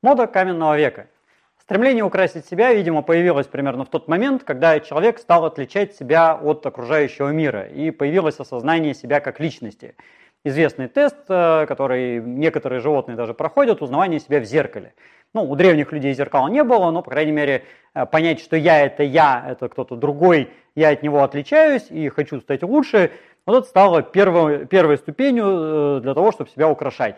Мода каменного века. Стремление украсить себя, видимо, появилось примерно в тот момент, когда человек стал отличать себя от окружающего мира, и появилось осознание себя как личности. Известный тест, э, который некоторые животные даже проходят, узнавание себя в зеркале. Ну, у древних людей зеркала не было, но, по крайней мере, э, понять, что я это я, это кто-то другой, я от него отличаюсь и хочу стать лучше, вот это стало первой, первой ступенью э, для того, чтобы себя украшать.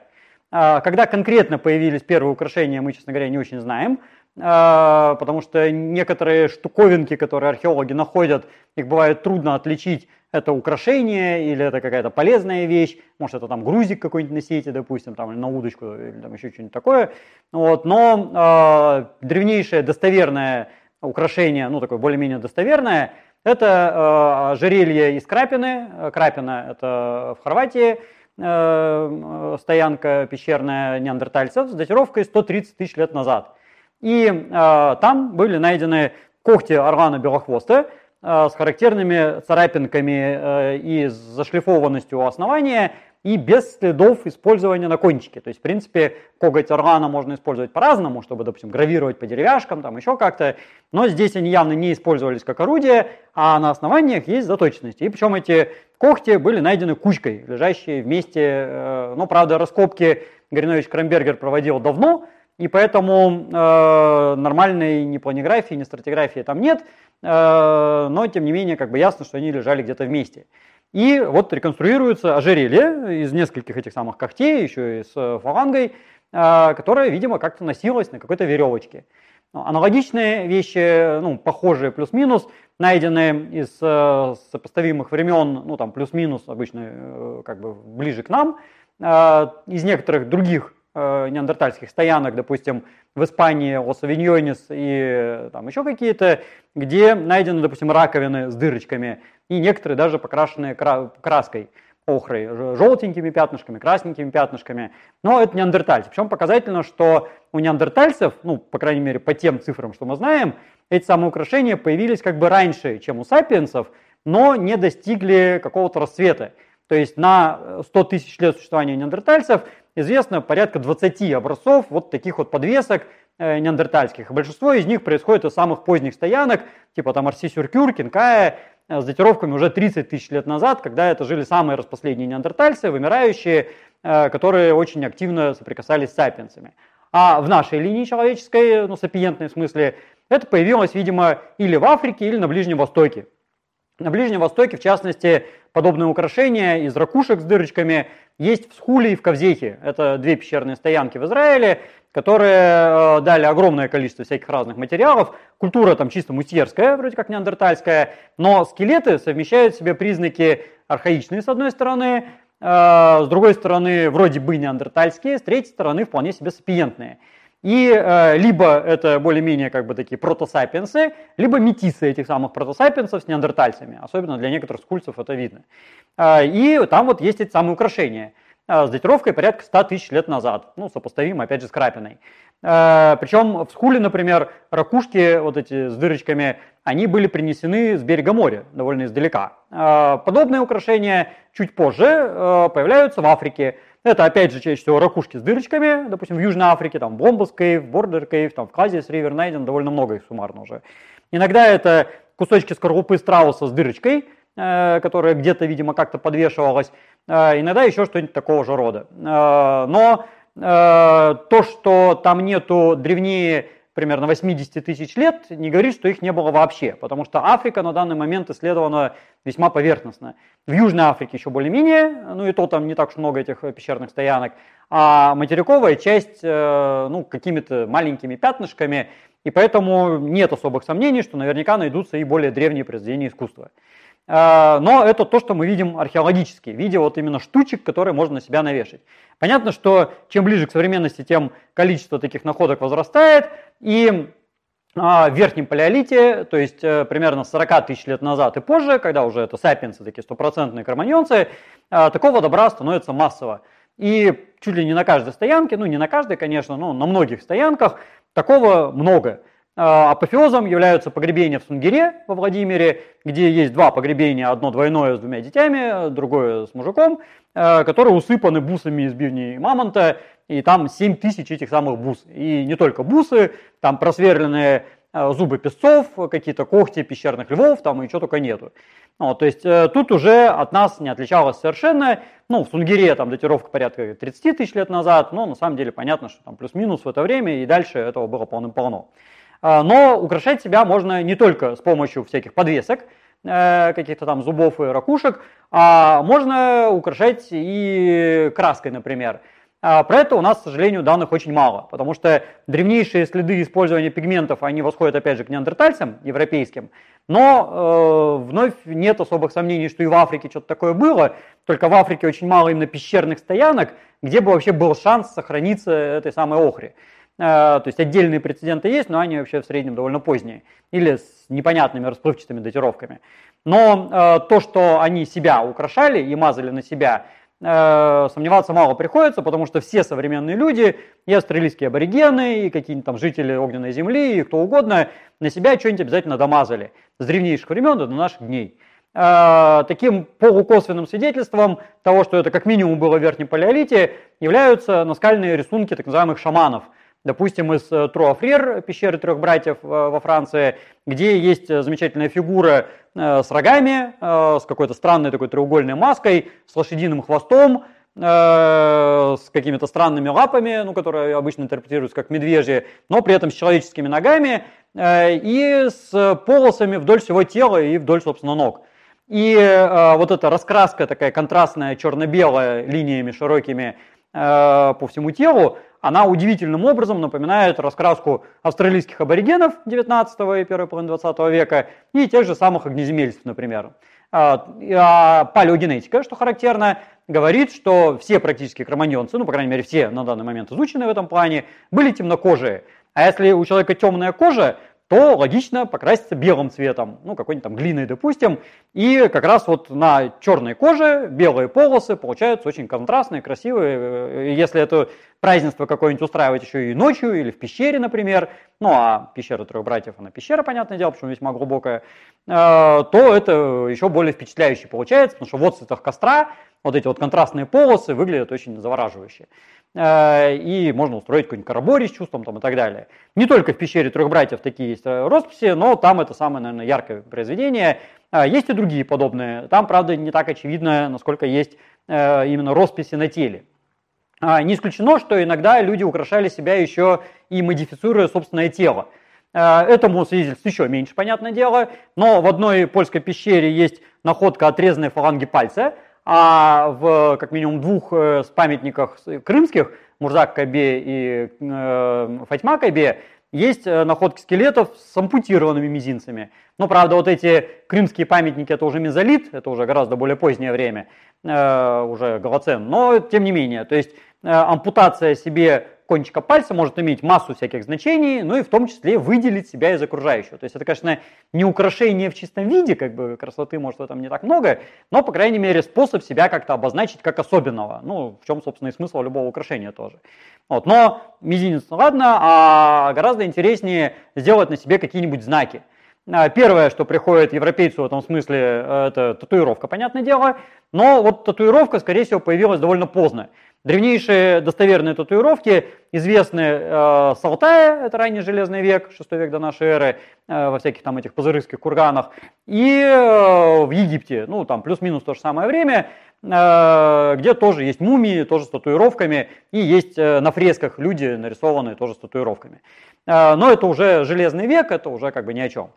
А, когда конкретно появились первые украшения, мы, честно говоря, не очень знаем, а, потому что некоторые штуковинки, которые археологи находят, их бывает трудно отличить, это украшение или это какая-то полезная вещь, может это там грузик какой-нибудь носите, допустим, там, или на удочку, или там еще что-нибудь такое. Вот, но э, древнейшее достоверное украшение, ну такое более-менее достоверное, это э, ожерелье из крапины. Крапина это в Хорватии, Э, стоянка пещерная неандертальцев с датировкой 130 тысяч лет назад. И э, там были найдены когти орлана белохвоста э, с характерными царапинками и зашлифованностью у основания и без следов использования на кончике. То есть, в принципе, коготь орлана можно использовать по-разному, чтобы, допустим, гравировать по деревяшкам, там еще как-то, но здесь они явно не использовались как орудие, а на основаниях есть заточенность. И причем эти когти были найдены кучкой, лежащие вместе. Э, ну, правда, раскопки Горинович Крамбергер проводил давно, и поэтому э, нормальной ни планиграфии, ни стратиграфии там нет, э, но тем не менее как бы ясно, что они лежали где-то вместе. И вот реконструируется ожерелье из нескольких этих самых когтей, еще и с фалангой, э, которая, видимо, как-то носилась на какой-то веревочке. Ну, аналогичные вещи, ну, похожие плюс-минус, найдены из э, сопоставимых времен, ну там плюс-минус обычно э, как бы ближе к нам, э, из некоторых других э, неандертальских стоянок, допустим, в Испании, Осавиньонис и там еще какие-то, где найдены, допустим, раковины с дырочками и некоторые даже покрашенные краской охрой, желтенькими пятнышками, красненькими пятнышками. Но это неандертальцы. Причем показательно, что у неандертальцев, ну, по крайней мере, по тем цифрам, что мы знаем, эти самые украшения появились как бы раньше, чем у сапиенсов, но не достигли какого-то расцвета. То есть на 100 тысяч лет существования неандертальцев известно порядка 20 образцов вот таких вот подвесок э, неандертальских. Большинство из них происходит из самых поздних стоянок, типа там Арси-Сюркюр, Кинкая, Э, с датировками уже 30 тысяч лет назад, когда это жили самые распоследние неандертальцы, вымирающие, э, которые очень активно соприкасались с сапиенсами. А в нашей линии человеческой, ну, сапиентной в смысле, это появилось, видимо, или в Африке, или на Ближнем Востоке. На Ближнем Востоке, в частности, подобные украшения из ракушек с дырочками есть в Схуле и в Кавзехе. Это две пещерные стоянки в Израиле, которые э, дали огромное количество всяких разных материалов. Культура там чисто мусьерская, вроде как неандертальская, но скелеты совмещают в себе признаки архаичные с одной стороны, э, с другой стороны вроде бы неандертальские, с третьей стороны вполне себе сапиентные. И э, либо это более-менее как бы такие протосапиенсы, либо метисы этих самых протосапиенсов с неандертальцами. Особенно для некоторых скульцев это видно. Э, и там вот есть эти самые украшения – Э, с датировкой порядка 100 тысяч лет назад, ну, сопоставимо, опять же, с крапиной. Э, Причем в Схуле, например, ракушки вот эти с дырочками, они были принесены с берега моря, довольно издалека. Э, подобные украшения чуть позже появляются в Африке. Это, опять же, чаще всего ракушки с дырочками, допустим, в Южной Африке, там, Бомбас Кейв, Бордер Кейв, там, в Казис Ривер найден довольно много их суммарно уже. Иногда это кусочки скорлупы страуса с дырочкой, которая где-то, видимо, как-то подвешивалась. Э, иногда еще что-нибудь такого же рода. Э, но э, то, что там нету древнее примерно 80 тысяч лет, не говорит, что их не было вообще, потому что Африка на данный момент исследована весьма поверхностно. В Южной Африке еще более-менее, ну и то там не так уж много этих пещерных стоянок, а материковая часть, ну, какими-то маленькими пятнышками, и поэтому нет особых сомнений, что наверняка найдутся и более древние произведения искусства. А, но это то, что мы видим археологически, в виде вот именно штучек, которые можно на себя навешать. Понятно, что чем ближе к современности, тем количество таких находок возрастает, и а, в верхнем палеолите, то есть э, примерно 40 тысяч лет назад и позже, когда уже это сапиенсы, такие стопроцентные кроманьонцы, а, такого добра становится массово. И чуть ли не на каждой стоянке, ну не на каждой, конечно, но на многих стоянках такого много. А, апофеозом являются погребения в Сунгире во Владимире, где есть два погребения, одно двойное с двумя детьми, другое с мужиком, а, которые усыпаны бусами из бивней мамонта и там 7 тысяч этих самых бус. И не только бусы, там просверленные э, зубы песцов, какие-то когти пещерных львов, там и чего только нету. Вот, то есть э, тут уже от нас не отличалось совершенно. Ну, в Сунгире там датировка порядка 30 тысяч лет назад, но на самом деле понятно, что там плюс-минус в это время, и дальше этого было полным-полно. Э, но украшать себя можно не только с помощью всяких подвесок, э, каких-то там зубов и ракушек, а можно украшать и краской, например. А про это у нас, к сожалению, данных очень мало, потому что древнейшие следы использования пигментов, они восходят опять же к неандертальцам европейским, но э, вновь нет особых сомнений, что и в Африке что-то такое было, только в Африке очень мало именно пещерных стоянок, где бы вообще был шанс сохраниться этой самой охре. Э, то есть отдельные прецеденты есть, но они вообще в среднем довольно поздние или с непонятными расплывчатыми датировками. Но э, то, что они себя украшали и мазали на себя, Э, сомневаться мало приходится, потому что все современные люди, и австралийские аборигены, и какие-нибудь там жители огненной земли, и кто угодно, на себя что-нибудь обязательно домазали с древнейших времен до наших дней. Таким полукосвенным свидетельством того, что это как минимум было в Верхнем Палеолите, являются наскальные рисунки так называемых шаманов – Допустим, из э, Труафрер, пещеры трех братьев э, во Франции, где есть э, замечательная фигура с рогами, с какой-то странной такой треугольной маской, с лошадиным хвостом, с какими-то странными лапами, ну, которые обычно интерпретируются как медвежьи, но при этом с человеческими ногами и с полосами вдоль всего тела и вдоль, собственно, ног. И вот эта раскраска такая контрастная, черно-белая, линиями широкими по всему телу, она удивительным образом напоминает раскраску австралийских аборигенов 19 и первой половины 20 века и тех же самых огнеземельцев, например. А, а палеогенетика, что характерно, говорит, что все практически кроманьонцы, ну, по крайней мере, все на данный момент изученные в этом плане, были темнокожие. А если у человека темная кожа, то логично покраситься белым цветом, ну, какой-нибудь там глиной, допустим, и как раз вот на черной коже белые полосы получаются очень контрастные, красивые. Если это празднество какое-нибудь устраивать еще и ночью или в пещере, например, ну, а пещера трех братьев, она пещера, понятное дело, потому что весьма глубокая, э, то это еще более впечатляюще получается, потому что в отцветах костра вот эти вот контрастные полосы выглядят очень завораживающе. Э, и можно устроить какой-нибудь караборий с чувством там, и так далее. Не только в пещере трех братьев такие есть э, росписи, но там это самое, наверное, яркое произведение. Э, есть и другие подобные. Там, правда, не так очевидно, насколько есть именно росписи на теле. Не исключено, что иногда люди украшали себя еще и модифицируя собственное тело. Этому свидетельств еще меньше, понятное дело, но в одной польской пещере есть находка отрезанной фаланги пальца – а в как минимум двух э, памятниках крымских, Мурзак Кабе и э, Фатьма Кабе, есть э, находки скелетов с ампутированными мизинцами. Но, правда, вот эти крымские памятники, это уже мезолит, это уже гораздо более позднее время, э, уже Голоцен. Но, тем не менее, то есть э, ампутация себе кончика пальца может иметь массу всяких значений, ну и в том числе выделить себя из окружающего. То есть это, конечно, не украшение в чистом виде, как бы красоты может в этом не так много, но, по крайней мере, способ себя как-то обозначить как особенного. Ну, в чем, собственно, и смысл любого украшения тоже. Вот. Но мизинец, ну ладно, а гораздо интереснее сделать на себе какие-нибудь знаки. А, первое, что приходит европейцу в этом смысле, э, это татуировка, понятное дело. Но вот татуировка, скорее всего, появилась довольно поздно. Древнейшие достоверные татуировки известны э, с Алтая, это ранний железный век, 6 век до нашей эры, э, во всяких там этих пазырыских курганах, и э, в Египте, ну там плюс-минус то же самое время, э, где тоже есть мумии, тоже с татуировками, и есть э, на фресках люди нарисованные тоже с татуировками. Э, но это уже железный век, это уже как бы ни о чем.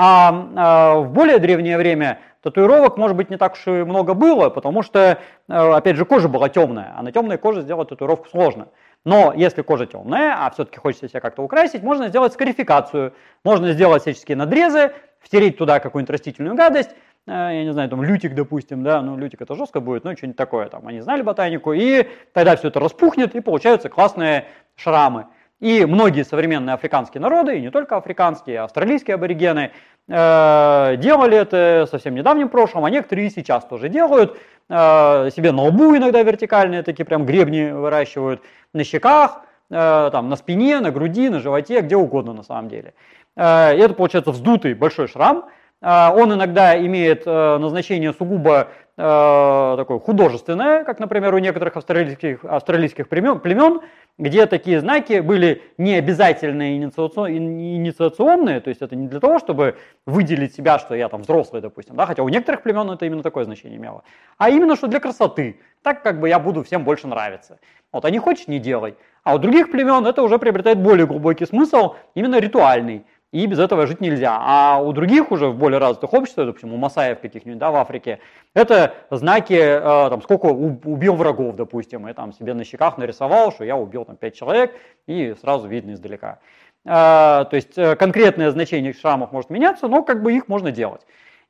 А э, в более древнее время татуировок, может быть, не так уж и много было, потому что, э, опять же, кожа была темная, а на темной коже сделать татуировку сложно. Но если кожа темная, а все-таки хочется себя как-то украсить, можно сделать скарификацию, можно сделать всяческие надрезы, втереть туда какую-нибудь растительную гадость, э, я не знаю, там лютик, допустим, да, ну лютик это жестко будет, ну что-нибудь такое, там, они знали ботанику, и тогда все это распухнет, и получаются классные шрамы. И многие современные африканские народы, и не только африканские, австралийские аборигены, э, делали это совсем недавнем прошлом, а некоторые и сейчас тоже делают. Э, себе на лбу иногда вертикальные такие прям гребни выращивают, на щеках, э, там, на спине, на груди, на животе, где угодно на самом деле. И это получается вздутый большой шрам, Он иногда имеет назначение сугубо такое художественное, как, например, у некоторых австралийских, австралийских племен где такие знаки были не обязательно инициационные, то есть это не для того, чтобы выделить себя, что я там взрослый, допустим, да, хотя у некоторых племен это именно такое значение имело, а именно что для красоты, так как бы я буду всем больше нравиться. Вот, а не хочешь, не делай. А у других племен это уже приобретает более глубокий смысл, именно ритуальный и без этого жить нельзя. А у других уже в более развитых обществах, допустим, у масаев каких-нибудь, да, в Африке, это знаки, э, там, сколько убил врагов, допустим, и там себе на щеках нарисовал, что я убил там пять человек, и сразу видно издалека. Э, то есть э, конкретное значение шрамов может меняться, но как бы их можно делать.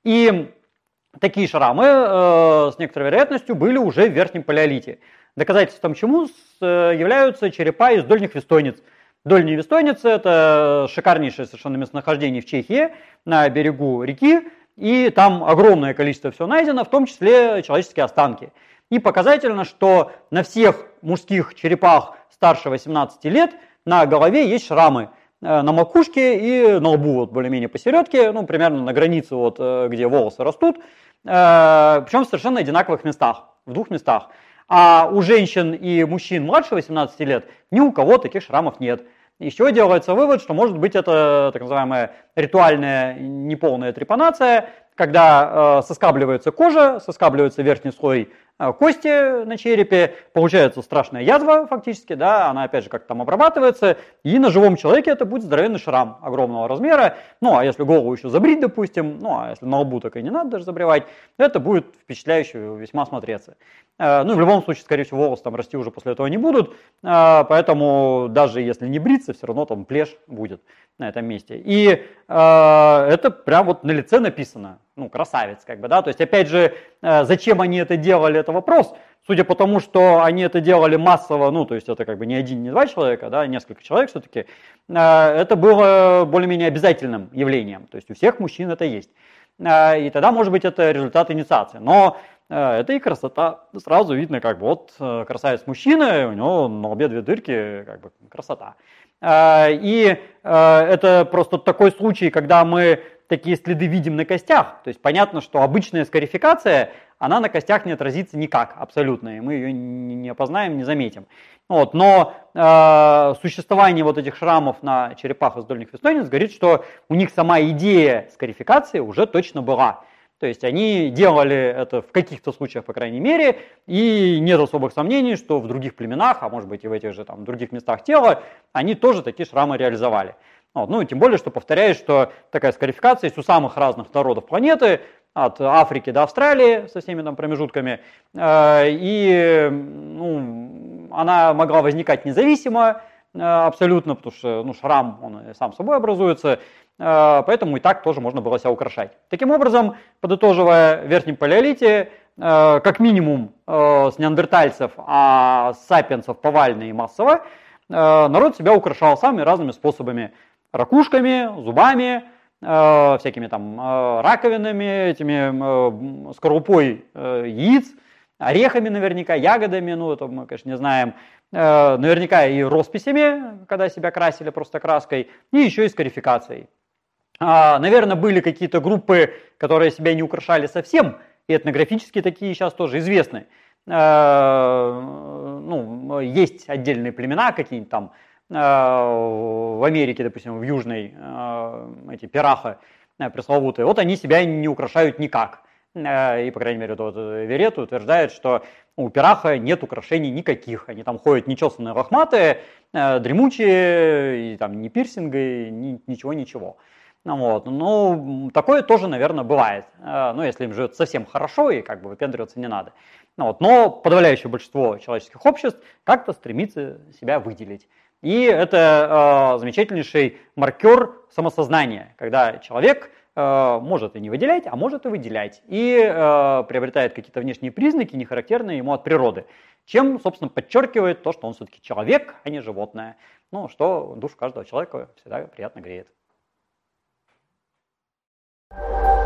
И такие шрамы э, с некоторой вероятностью были уже в верхнем палеолите. Доказательством чему являются черепа из дольних вестойниц – Дольние Вестойницы – это шикарнейшее совершенно местонахождение в Чехии на берегу реки, и там огромное количество всего найдено, в том числе человеческие останки. И показательно, что на всех мужских черепах старше 18 лет на голове есть шрамы э, на макушке и на лбу, вот более-менее посередке, ну, примерно на границе, вот, э, где волосы растут, э, причем в совершенно одинаковых местах, в двух местах. А у женщин и мужчин младше 18 лет ни у кого таких шрамов нет. Еще делается вывод, что может быть это так называемая ритуальная неполная трепанация, когда э, соскабливается кожа, соскабливается верхний слой кости на черепе, получается страшная язва фактически, да, она опять же как-то там обрабатывается, и на живом человеке это будет здоровенный шрам огромного размера, ну а если голову еще забрить, допустим, ну а если на лбу так и не надо даже забривать, это будет впечатляюще весьма смотреться. Э, ну, в любом случае, скорее всего, волосы там расти уже после этого не будут, э, поэтому даже если не бриться, все равно там плешь будет на этом месте. И это прям вот на лице написано, ну, красавец, как бы, да, то есть, опять же, э, зачем они это делали, это вопрос, судя по тому, что они это делали массово, ну, то есть, это как бы не один, не два человека, да, несколько человек все-таки, э, это было более-менее обязательным явлением, то есть, у всех мужчин это есть. Э, и тогда, может быть, это результат инициации, но это и красота. Сразу видно, как бы вот красавец мужчина, у него на лбе две дырки, как бы красота. А, и а, это просто такой случай, когда мы такие следы видим на костях. То есть понятно, что обычная скарификация, она на костях не отразится никак абсолютно, и мы ее не опознаем, не заметим. Вот, но э, существование вот этих шрамов на черепах из дольних вестойниц говорит, что у них сама идея скарификации уже точно была. То есть они делали это в каких-то случаях, по крайней мере, и нет особых сомнений, что в других племенах, а может быть и в этих же там других местах тела, они тоже такие шрамы реализовали. Вот. Ну и тем более, что повторяю, что такая скарификация есть у самых разных народов планеты, от Африки до Австралии со всеми там промежутками, э, и ну, она могла возникать независимо э, абсолютно, потому что ну, шрам он сам собой образуется, Э, поэтому и так тоже можно было себя украшать. Таким образом, подытоживая, в верхнем палеолите, как минимум с неандертальцев, а с сапиенсов повально и массово, народ себя украшал самыми разными способами. Ракушками, зубами, всякими там раковинами, этими скорлупой яиц, орехами наверняка, ягодами, ну это мы, конечно, не знаем, наверняка и росписями, когда себя красили просто краской, и еще и с карификацией. А, наверное, были какие-то группы, которые себя не украшали совсем, и этнографические такие сейчас тоже известны. А, ну, есть отдельные племена какие-нибудь там, в Америке, допустим, в Южной, эти пираха пресловутые, вот они себя не украшают никак. И, по крайней мере, вот Верет утверждает, что у пираха нет украшений никаких. Они там ходят нечесанные лохматые, дремучие, и там ни пирсинга, ни, ничего-ничего. Ну вот. Ну, такое тоже, наверное, бывает. Э, ну, если им живет совсем хорошо и как бы выпендриваться не надо. Ну, вот. Но подавляющее большинство человеческих обществ как-то стремится себя выделить. И это э, замечательнейший маркер самосознания, когда человек э, может и не выделять, а может и выделять. И э, приобретает какие-то внешние признаки, не характерные ему от природы. Чем, собственно, подчеркивает то, что он все-таки человек, а не животное. Ну, что душу каждого человека всегда приятно греет. you